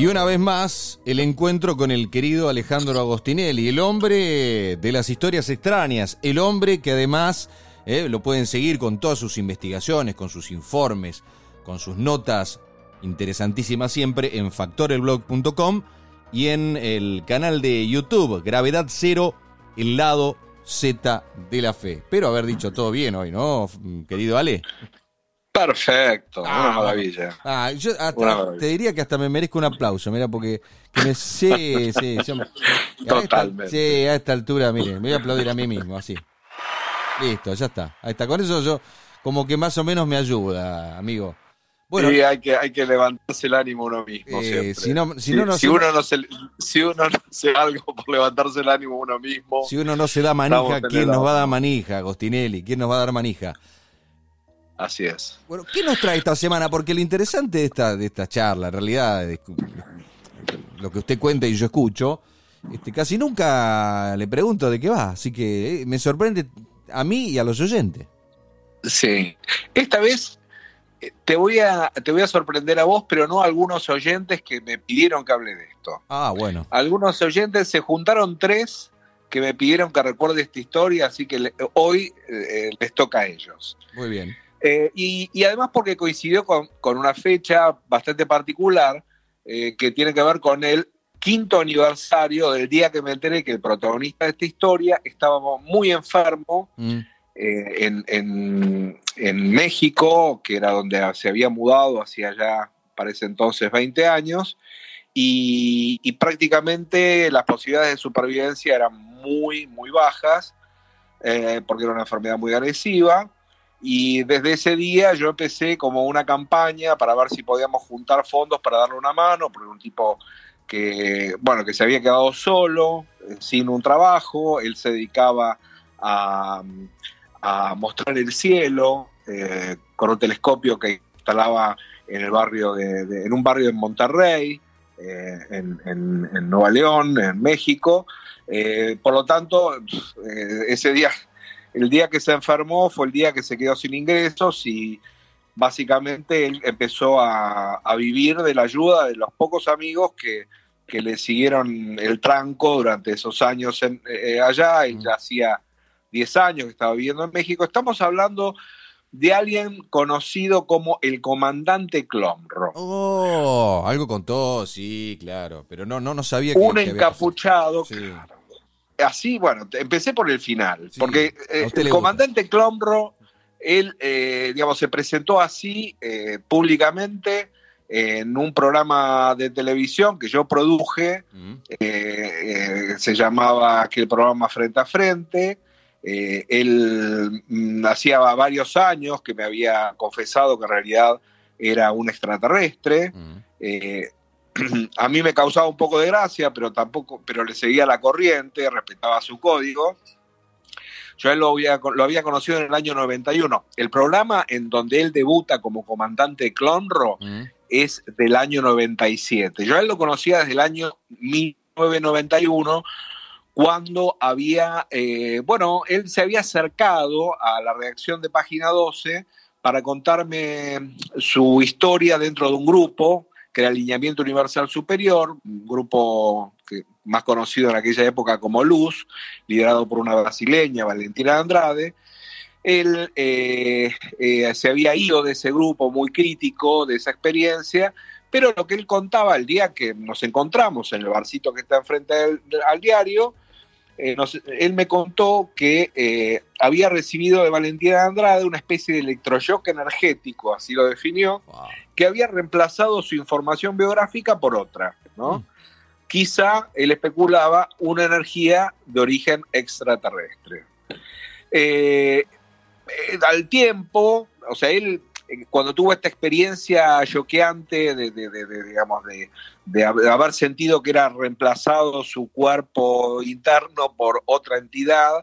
Y una vez más, el encuentro con el querido Alejandro Agostinelli, el hombre de las historias extrañas, el hombre que además eh, lo pueden seguir con todas sus investigaciones, con sus informes, con sus notas interesantísimas siempre en factorelblog.com y en el canal de YouTube, Gravedad Cero, el lado Z de la fe. Pero haber dicho todo bien hoy, ¿no, querido Ale? Perfecto, una ah, maravilla. Ah, yo te diría que hasta me merezco un aplauso, mira, porque que me sí, sí, Totalmente. sí, a esta altura, mire, me voy a aplaudir a mí mismo, así. Listo, ya está. Ahí está. Con eso yo como que más o menos me ayuda, amigo. Bueno, sí, hay que, hay que levantarse el ánimo uno mismo. Eh, si, no, si, uno no se, si uno no hace algo por levantarse el ánimo uno mismo. Si uno no se da manija, ¿quién nos va a dar manija, Agostinelli? ¿Quién nos va a dar manija? Así es. Bueno, ¿qué nos trae esta semana? Porque lo interesante de esta, de esta charla, en realidad, lo que usted cuenta y yo escucho, este, casi nunca le pregunto de qué va. Así que eh, me sorprende a mí y a los oyentes. Sí. Esta vez eh, te voy a te voy a sorprender a vos, pero no a algunos oyentes que me pidieron que hable de esto. Ah, bueno. Algunos oyentes se juntaron tres que me pidieron que recuerde esta historia, así que hoy eh, les toca a ellos. Muy bien. Eh, y, además porque coincidió con, una fecha bastante particular eh, que tiene que ver con el quinto aniversario del día que me enteré que el protagonista de esta historia estaba muy enfermo mm. eh, en, México, que era donde se había mudado hacia allá, parece entonces 20 años, y, y prácticamente las posibilidades de supervivencia eran muy, muy bajas, porque era una enfermedad muy agresiva. Y desde ese día yo empecé como una campaña para ver si podíamos juntar fondos para darle una mano, porque un tipo que, bueno, que se había quedado solo, eh, sin un trabajo, él se dedicaba a, mostrar el cielo eh, con un telescopio que instalaba en el barrio de, en un barrio en Monterrey, eh, en, Nueva León, en México. por lo tanto, ese día el día que se enfermó fue el día que se quedó sin ingresos y básicamente él empezó a, vivir de la ayuda de los pocos amigos que, le siguieron el tranco durante esos años eh, allá. y mm. ya hacía 10 años que estaba viviendo en México. Estamos hablando de alguien conocido como el comandante Clomro. Oh, algo contó, sí, claro, pero no, no, no sabía que. Un encapuchado, claro así, bueno, empecé por el final, porque eh, el comandante Clomro, él, eh, digamos, se presentó así eh, públicamente en un programa de televisión que yo produje, mm. se llamaba aquel programa Frente a Frente. él mm, hacía varios años que me había confesado que en realidad era un extraterrestre. Mm a mí me causaba un poco de gracia, pero tampoco, pero le seguía la corriente, respetaba su código. Yo él lo había, lo había conocido en el año 91. El programa en donde él debuta como comandante de Clonro mm. es del año 97. Yo él lo conocía desde el año 1991, cuando había, eh, bueno, él se había acercado a la redacción de Página 12 para contarme su historia dentro de un grupo que era Alineamiento Universal Superior, un grupo más conocido en aquella época como Luz, liderado por una brasileña, Valentina Andrade. Él eh, eh, se había ido de ese grupo muy crítico de esa experiencia, pero lo que él contaba el día que nos encontramos en el barcito que está enfrente al diario, eh, él me contó que había recibido de Valentina Andrade una especie de electroshock energético, así lo definió, que había reemplazado su información biográfica por otra, ¿no? Mm. Quizá él especulaba una energía de origen extraterrestre. Eh, eh, al tiempo, o sea, él eh, cuando tuvo esta experiencia choqueante de, digamos, de, haber sentido que era reemplazado su cuerpo interno por otra entidad,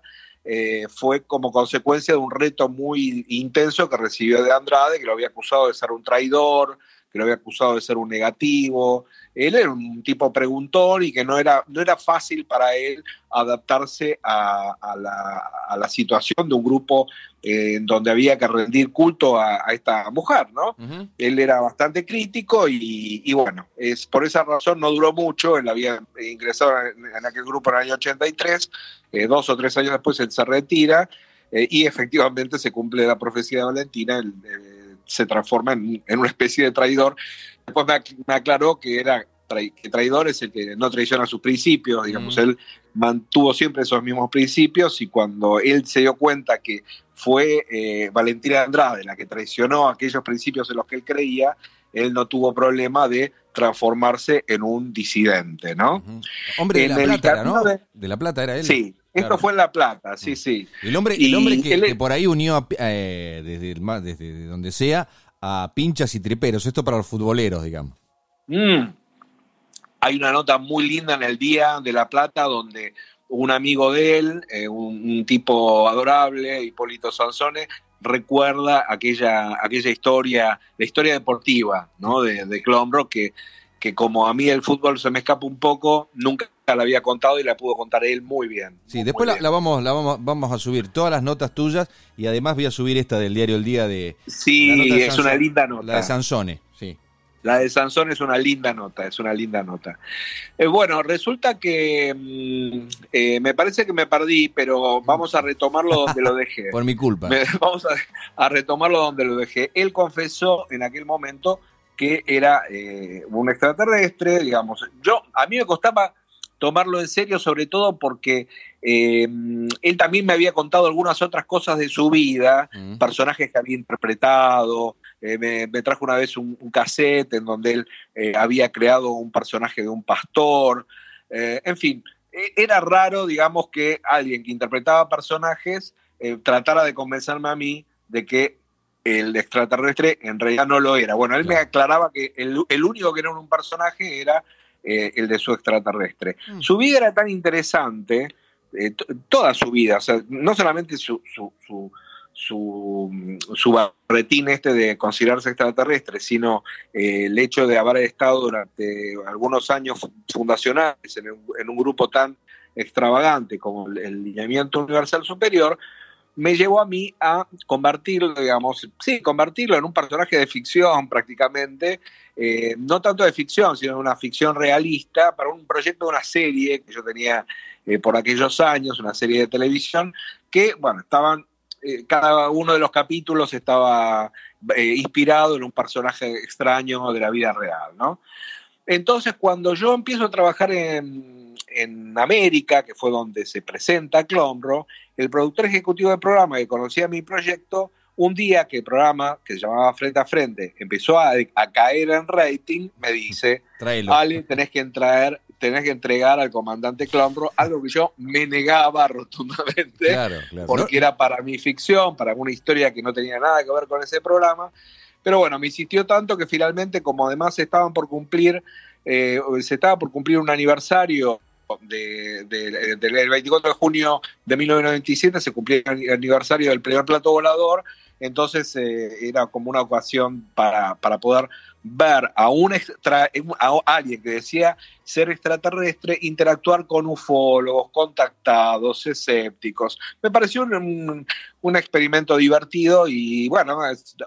eh, fue como consecuencia de un reto muy intenso que recibió de Andrade, que lo había acusado de ser un traidor, que lo había acusado de ser un negativo. Él era un tipo preguntón y que no era, no era fácil para él adaptarse a, la, situación de un grupo eh, en donde había que rendir culto a, esta mujer, ¿no? Él era bastante crítico y, bueno, es por esa razón no duró mucho, él había ingresado en, aquel grupo en el año 83, eh, dos o tres años después él se retira eh, y efectivamente se cumple la profecía de Valentina, se transforma en, una especie de traidor. Después me, aclaró que era que traidor es el que no traiciona sus principios, digamos, él mantuvo siempre esos mismos principios y cuando él se dio cuenta que fue eh, Valentina Andrade la que traicionó aquellos principios en los que él creía, él no tuvo problema de transformarse en un disidente, ¿no? Hombre de la Plata, ¿no? De, la Plata era él. Sí, esto fue en La Plata, sí, sí. El hombre, el hombre que, por ahí unió eh, desde, desde donde sea a pinchas y triperos, esto para los futboleros, digamos. Mm. Hay una nota muy linda en el Día de La Plata donde un amigo de él, eh, un, tipo adorable, Hipólito Sansone, recuerda aquella, aquella historia, la historia deportiva ¿no? de, de que, que como a mí el fútbol se me escapa un poco, nunca la había contado y la pudo contar él muy bien. Sí, después la, vamos, la vamos, vamos a subir todas las notas tuyas y además voy a subir esta del diario El Día de... Sí, es una linda nota. La de Sansone. La de Sansón es una linda nota, es una linda nota. Eh, bueno, resulta que mm, eh, me parece que me perdí, pero vamos a retomarlo donde lo dejé. Por mi culpa. vamos a, retomarlo donde lo dejé. Él confesó en aquel momento que era eh, un extraterrestre, digamos. Yo, a mí me costaba tomarlo en serio, sobre todo porque él también me había contado algunas otras cosas de su vida, mm. personajes que había interpretado, eh, me, trajo una vez un, cassette en donde él eh, había creado un personaje de un pastor. Eh, en fin, e, era raro, digamos, que alguien que interpretaba personajes tratara de convencerme a mí de que el extraterrestre en realidad no lo era. Bueno, él me aclaraba que el, único que era un personaje era el de su extraterrestre. Mm. Su vida era tan interesante, toda su vida, o sea, no solamente su su, su barretín este de considerarse extraterrestre, sino eh, el hecho de haber estado durante algunos años fundacionales en un, grupo tan extravagante como el, lineamiento universal superior, me llevó a mí a convertirlo, digamos, sí, convertirlo en un personaje de ficción prácticamente, eh, no tanto de ficción, sino de una ficción realista para un proyecto de una serie que yo tenía eh, por aquellos años, una serie de televisión, que, bueno, estaban eh, cada uno de los capítulos estaba eh, inspirado en un personaje extraño de la vida real, ¿no? Entonces, cuando yo empiezo a trabajar en, en América, que fue donde se presenta Clonro, el productor ejecutivo del programa que conocía mi proyecto, un día que el programa, que se llamaba Frente a Frente, empezó a, caer en rating, me dice, Ale, tenés que traer tenés que entregar al comandante Clombro algo que yo me negaba rotundamente, porque era para mi ficción, para una historia que no tenía nada que ver con ese programa. Pero bueno, me insistió tanto que finalmente, como además estaban por cumplir, eh, se estaba por cumplir un aniversario del 24 de junio de 1997, se cumplía el aniversario del primer plato volador, entonces eh, era como una ocasión para, para poder ver a, un extra, a alguien que decía ser extraterrestre interactuar con ufólogos, contactados, escépticos. Me pareció un, un, experimento divertido y bueno,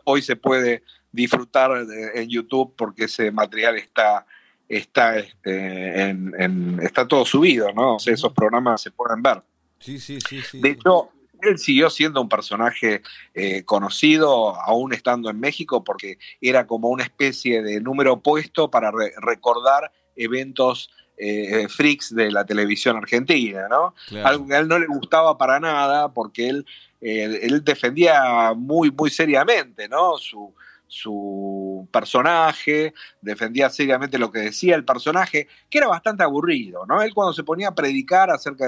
hoy se puede disfrutar en YouTube porque ese material está está este, en, está todo subido, ¿no? O sea, esos programas se pueden ver. Sí, sí, sí, sí. De hecho, él siguió siendo un personaje eh, conocido aún estando en México porque era como una especie de número opuesto para recordar eventos eh, freaks de la televisión argentina, ¿no? Algo que a él no le gustaba para nada porque él, eh, él defendía muy, muy seriamente, ¿no? Su, su personaje, defendía seriamente lo que decía el personaje, que era bastante aburrido, ¿no? Él cuando se ponía a predicar acerca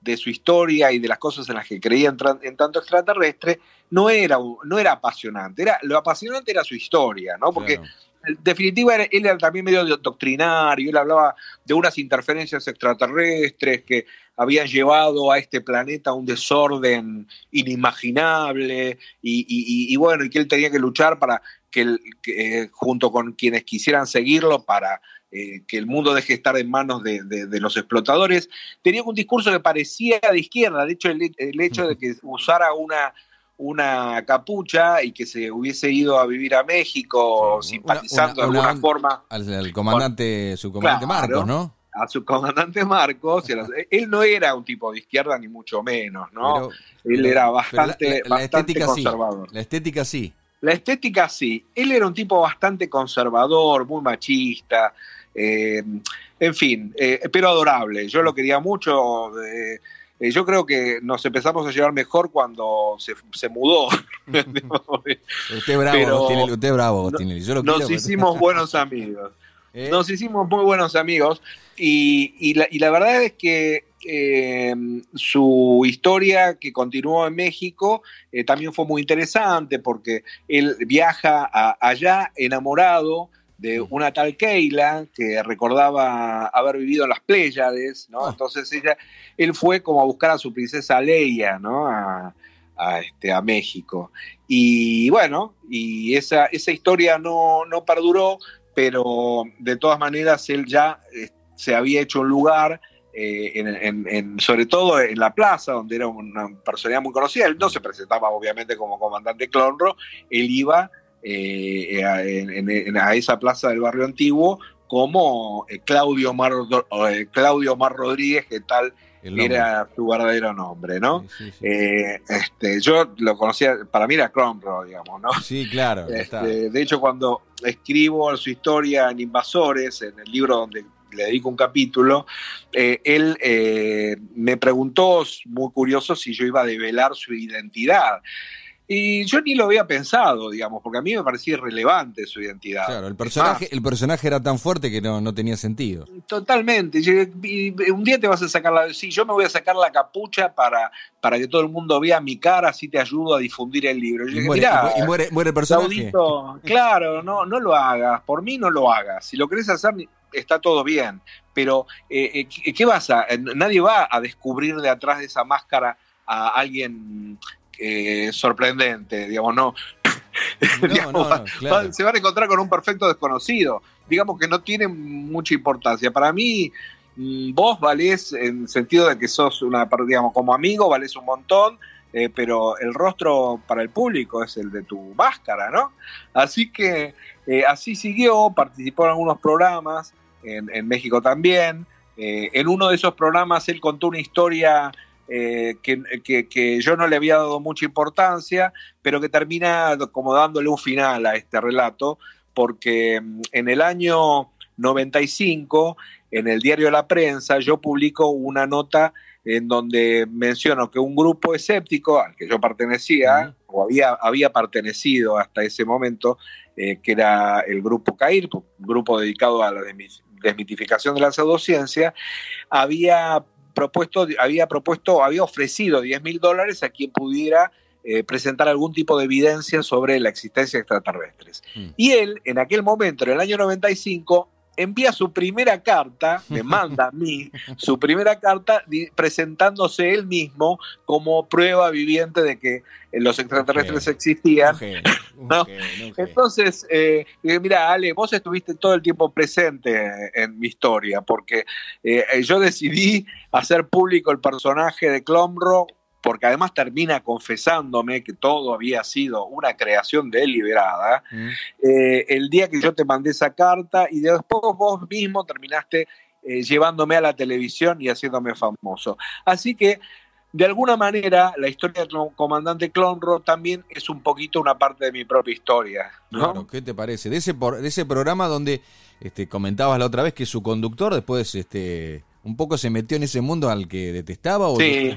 de su historia y de las cosas en las que creía en, tanto extraterrestre, no era, no era apasionante. Era, lo apasionante era su historia, ¿no? Porque en definitiva él era también medio doctrinario, él hablaba de unas interferencias extraterrestres que habían llevado a este planeta a un desorden inimaginable y, y, bueno, y que él tenía que luchar para que, junto con quienes quisieran seguirlo para eh, que el mundo deje de estar en manos de, los explotadores, tenía un discurso que parecía de izquierda. De hecho, el, hecho de que usara una, una capucha y que se hubiese ido a vivir a México simpatizando de alguna forma. Al, comandante, su comandante Marcos, ¿no? A su comandante Marcos. él no era un tipo de izquierda, ni mucho menos, ¿no? él era bastante, conservador. la estética sí. La estética sí. Él era un tipo bastante conservador, muy machista. Eh, en fin, eh, pero adorable. Yo lo quería mucho. Eh, yo creo que nos empezamos a llevar mejor cuando se, mudó. usted bravo, usted bravo, Nos hicimos buenos amigos. Nos hicimos muy buenos amigos. Y, la, verdad es que su historia que continuó en México también fue muy interesante porque él viaja allá enamorado de una tal Keila que recordaba haber vivido en las Pléyades, ¿no? Ah. Entonces ella, él fue como a buscar a su princesa Leia, ¿no? A, este, a México. Y bueno, y esa, esa historia no, no perduró, pero de todas maneras él ya eh, se había hecho un lugar, eh, en, sobre todo en la plaza, donde era una personalidad muy conocida. Él no se presentaba obviamente como comandante Clonro, él iba eh, a, esa plaza del barrio antiguo como eh, Claudio, Mar, eh, Claudio Mar Rodríguez, que tal era su verdadero nombre, ¿no? este, yo lo conocía, para mí era Cromro, digamos, ¿no? Sí, claro. Este, de hecho, cuando escribo su historia en Invasores, en el libro donde le dedico un capítulo, él me preguntó, muy curioso, si yo iba a develar su identidad. Y yo ni lo había pensado, digamos, porque a mí me parecía irrelevante su identidad. Claro, el personaje, el personaje era tan fuerte que no, tenía sentido. Totalmente. un día te vas a sacar la. Sí, yo me voy a sacar la capucha para, para que todo el mundo vea mi cara, así te ayudo a difundir el libro. y, muere, el personaje. claro, no, no lo hagas. Por mí no lo hagas. Si lo querés hacer, está todo bien. Pero, eh, eh, ¿qué vas a.? Nadie va a descubrir de atrás de esa máscara a alguien eh, sorprendente, digamos, no. se van a encontrar con un perfecto desconocido. Digamos que no tiene mucha importancia. Para mí, mm, vos valés en sentido de que sos una, digamos, como amigo, valés un montón, eh, pero el rostro para el público es el de tu máscara, ¿no? Así que eh, así siguió, participó en algunos programas, en, en México también. en uno de esos programas él contó una historia eh, que, yo no le había dado mucha importancia, pero que termina como dándole un final a este relato, porque mm, en el año 95, en el diario La Prensa, yo publico una nota en donde menciono que un grupo escéptico al que yo pertenecía, o había, había pertenecido hasta ese momento, eh, que era el grupo CAIR, un grupo dedicado a la desmitificación de la pseudociencia, había propuesto, había propuesto, había ofrecido 10 mil dólares a quien pudiera eh, presentar algún tipo de evidencia sobre la existencia de extraterrestres. Mm. Y él, en aquel momento, en el año 95, envía su primera carta, me manda a mí su primera carta presentándose él mismo como prueba viviente de que los extraterrestres existían. Entonces, eh, mira, Ale, vos estuviste todo el tiempo presente en mi historia, porque eh, yo decidí hacer público el personaje de Clomro porque además termina confesándome que todo había sido una creación deliberada, mm. eh, el día que yo te mandé esa carta y después vos mismo terminaste eh, llevándome a la televisión y haciéndome famoso. Así que, de alguna manera, la historia del comandante Clonro también es un poquito una parte de mi propia historia. Claro, ¿qué te parece? De ese, de ese programa donde este, comentabas la otra vez que su conductor después este, un poco se metió en ese mundo al que detestaba. ¿o sí.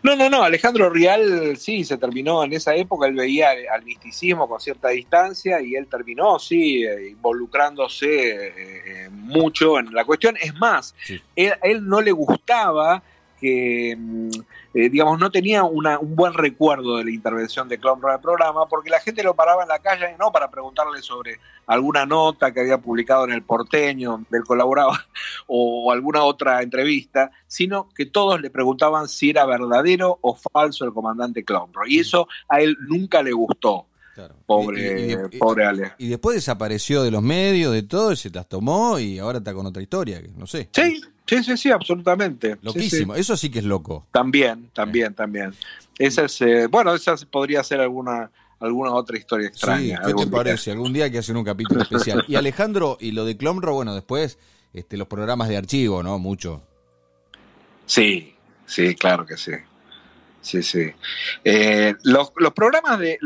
No, no, no, Alejandro Rial sí, se terminó en esa época, él veía al misticismo con cierta distancia y él terminó, sí, eh, involucrándose eh, eh, mucho en la cuestión. Es más, él, él, no le gustaba que, mm, eh, digamos, no tenía un buen recuerdo de la intervención de Clon en el programa, porque la gente lo paraba en la calle, no para preguntarle sobre alguna nota que había publicado en el porteño, del colaboraba, o alguna otra entrevista, sino que todos le preguntaban si era verdadero o falso el comandante Clonro. Y eso a él nunca le gustó. Pobre, pobre Ale. Y después desapareció de los medios, de todo, se las tomó y ahora está con otra historia, no sé. Sí, sí, sí, sí, absolutamente. Loquísimo, eso sí que es loco. También, también, también. Esa es, eh, bueno, esa podría ser alguna alguna otra historia extraña. Sí, ¿qué te parece? Algún día hay que hacer un capítulo especial. Y Alejandro, y lo de Clomro, bueno, después este, los programas de archivo, ¿no? Mucho. Sí, sí, claro que sí. Sí, sí. Eh, los, programas de. Eh,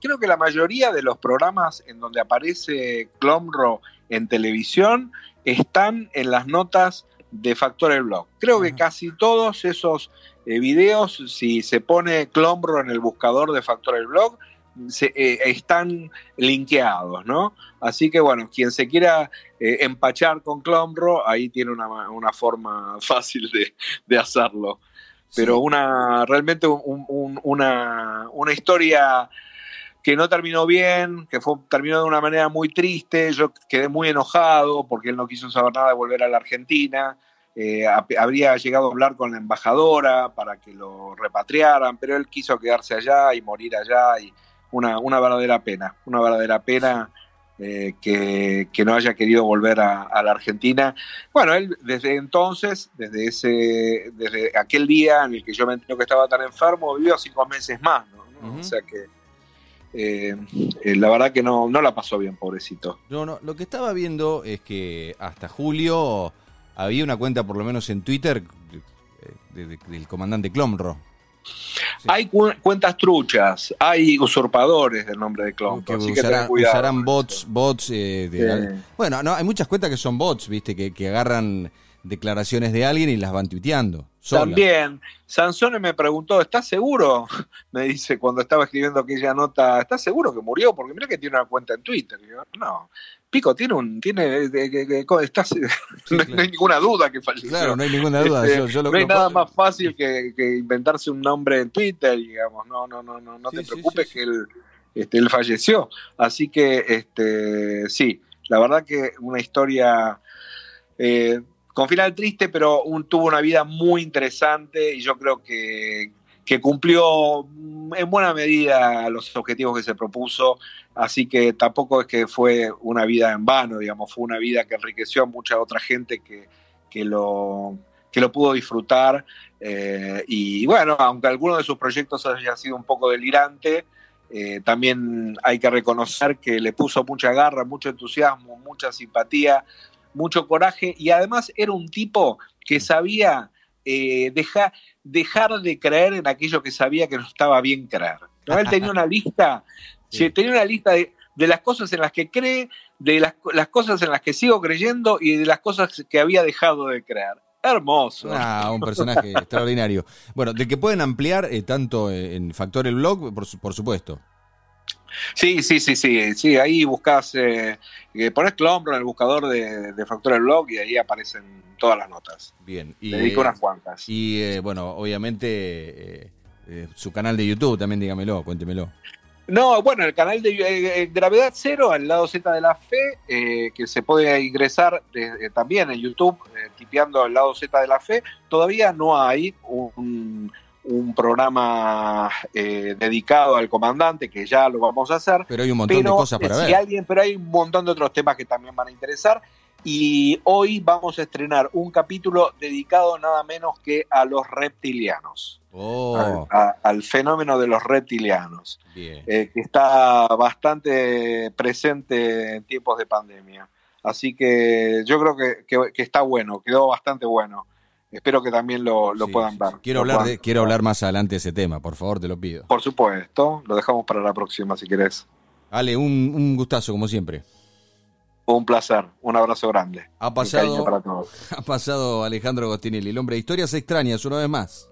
creo que la mayoría de los programas en donde aparece Clomro en televisión están en las notas de Factor el Blog. Creo que casi todos esos eh, videos, si se pone Clomro en el buscador de Factor el Blog, eh, están linkeados, ¿no? Así que bueno, quien se quiera eh, empachar con Clomro, ahí tiene una, forma fácil de, hacerlo. Pero una realmente una, una historia que no terminó bien, que fue, terminó de una manera muy triste, yo quedé muy enojado porque él no quiso saber nada de volver a la Argentina, eh, habría llegado a hablar con la embajadora para que lo repatriaran, pero él quiso quedarse allá y morir allá y una, una verdadera pena, una verdadera pena eh, que, no haya querido volver a, la Argentina. Bueno, él desde entonces, desde ese, desde aquel día en el que yo me enteré que estaba tan enfermo, vivió cinco meses más, O sea que eh, eh, la verdad que no, no la pasó bien, pobrecito. No, no, lo que estaba viendo es que hasta julio había una cuenta, por lo menos en Twitter, del comandante Clomro. Hay cuentas truchas, hay usurpadores del nombre de Clomro. Que, usarán bots, bots eh, Bueno, no, hay muchas cuentas que son bots, viste, que, que agarran declaraciones de alguien y las van tuiteando. También, Sansone me preguntó, ¿estás seguro? Me dice cuando estaba escribiendo aquella nota, ¿estás seguro que murió? Porque mira que tiene una cuenta en Twitter. no, Pico tiene un, tiene, estás, no, hay ninguna duda que falleció. Claro, no hay ninguna duda. Este, no hay nada más fácil que, inventarse un nombre en Twitter, digamos. No, no, no, no, no te preocupes que él, este, él falleció. Así que, este, sí, la verdad que una historia eh, con final triste, pero tuvo una vida muy interesante y yo creo que, cumplió en buena medida los objetivos que se propuso, así que tampoco es que fue una vida en vano, digamos, fue una vida que enriqueció a mucha otra gente que, que lo, que lo pudo disfrutar. Eh, y bueno, aunque alguno de sus proyectos haya sido un poco delirante, eh, también hay que reconocer que le puso mucha garra, mucho entusiasmo, mucha simpatía mucho coraje y además era un tipo que sabía eh, dejar de creer en aquello que sabía que no estaba bien creer. Él tenía una lista, tenía una lista de, las cosas en las que cree, de las, cosas en las que sigo creyendo y de las cosas que había dejado de creer. Hermoso. Ah, un personaje extraordinario. Bueno, de que pueden ampliar eh, tanto en Factor el Blog, por supuesto. Sí, sí, sí, sí, sí, ahí buscas, eh, eh pones Clombro en el buscador de, de Factor Blog y ahí aparecen todas las notas. Bien. Y, dedico unas cuantas. Y eh, bueno, obviamente eh, su canal de YouTube también dígamelo, cuéntemelo. No, bueno, el canal de Gravedad Cero, al lado Z de la Fe, que se puede ingresar también en YouTube, tipeando al lado Z de la Fe, todavía no hay un un programa eh, dedicado al comandante, que ya lo vamos a hacer. Pero hay un montón de cosas para ver. Alguien, pero hay un montón de otros temas que también van a interesar. Y hoy vamos a estrenar un capítulo dedicado nada menos que a los reptilianos. Oh. Al, fenómeno de los reptilianos. Eh, que está bastante presente en tiempos de pandemia. Así que yo creo que, que está bueno, quedó bastante bueno espero que también lo, puedan ver. Quiero, hablar, de, quiero hablar más adelante de ese tema, por favor, te lo pido. Por supuesto, lo dejamos para la próxima si querés. Ale, un, gustazo como siempre. Un placer, un abrazo grande. Ha pasado, ha pasado Alejandro Gostinelli, el hombre de historias extrañas, una vez más.